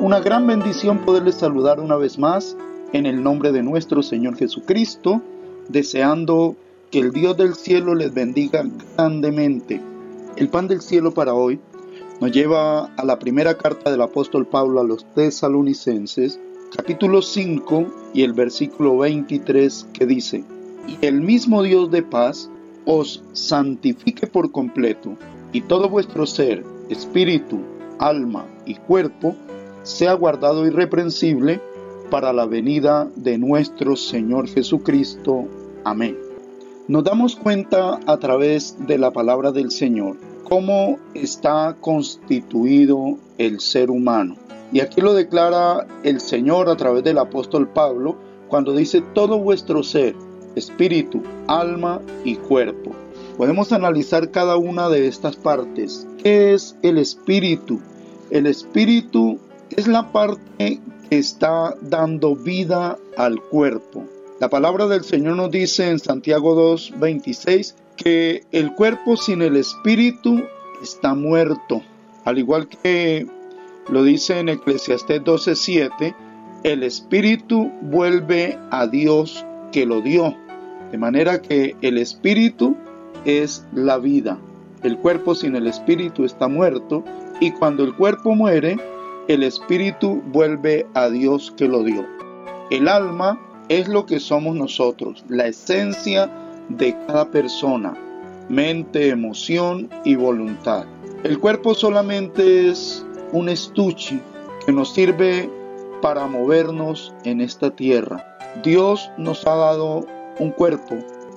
una gran bendición poderles saludar una vez más en el nombre de nuestro Señor Jesucristo, deseando que el Dios del cielo les bendiga grandemente. El pan del cielo para hoy nos lleva a la primera carta del apóstol Pablo a los tesalonicenses, capítulo 5 y el versículo 23 que dice, y el mismo Dios de paz os santifique por completo, y todo vuestro ser, espíritu, alma y cuerpo sea guardado irreprensible para la venida de nuestro Señor Jesucristo. Amén. Nos damos cuenta a través de la palabra del Señor cómo está constituido el ser humano. Y aquí lo declara el Señor a través del apóstol Pablo cuando dice todo vuestro ser, espíritu, alma y cuerpo. Podemos analizar cada una de estas partes. ¿Qué es el espíritu? El espíritu es la parte que está dando vida al cuerpo. La palabra del Señor nos dice en Santiago 2:26 que el cuerpo sin el espíritu está muerto. Al igual que lo dice en Eclesiastés 12:7, el espíritu vuelve a Dios que lo dio. De manera que el espíritu es la vida. El cuerpo sin el espíritu está muerto y cuando el cuerpo muere, el espíritu vuelve a Dios que lo dio. El alma es lo que somos nosotros, la esencia de cada persona, mente, emoción y voluntad. El cuerpo solamente es un estuche que nos sirve para movernos en esta tierra. Dios nos ha dado un cuerpo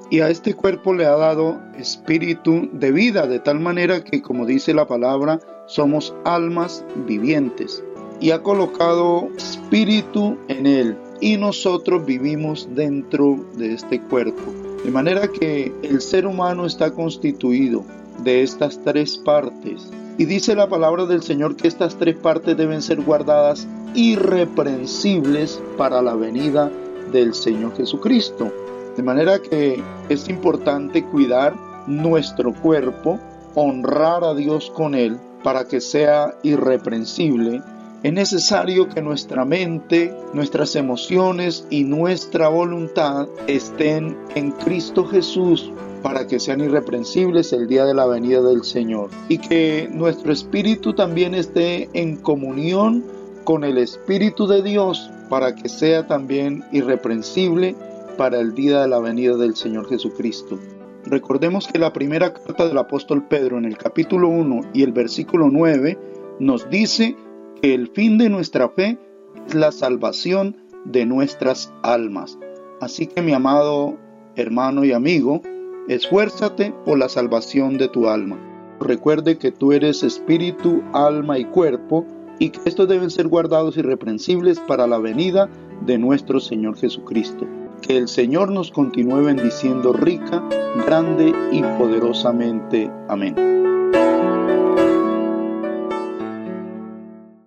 y a este cuerpo le ha dado espíritu de vida, de tal manera que, como dice la palabra, somos almas vivientes y ha colocado espíritu en él y nosotros vivimos dentro de este cuerpo. De manera que el ser humano está constituido de estas tres partes. Y dice la palabra del Señor que estas tres partes deben ser guardadas irreprensibles para la venida del Señor Jesucristo. De manera que es importante cuidar nuestro cuerpo, honrar a Dios con él para que sea irreprensible. Es necesario que nuestra mente, nuestras emociones y nuestra voluntad estén en Cristo Jesús para que sean irreprensibles el día de la venida del Señor y que nuestro espíritu también esté en comunión con el Espíritu de Dios para que sea también irreprensible para el día de la venida del Señor Jesucristo. Recordemos que la primera carta del apóstol Pedro en el capítulo 1 y el versículo 9 nos dice que el fin de nuestra fe es la salvación de nuestras almas. Así que mi amado hermano y amigo, esfuérzate por la salvación de tu alma. Recuerde que tú eres espíritu, alma y cuerpo y que estos deben ser guardados irreprensibles para la venida de nuestro Señor Jesucristo. Que el Señor nos continúe bendiciendo rica, grande y poderosamente. Amén.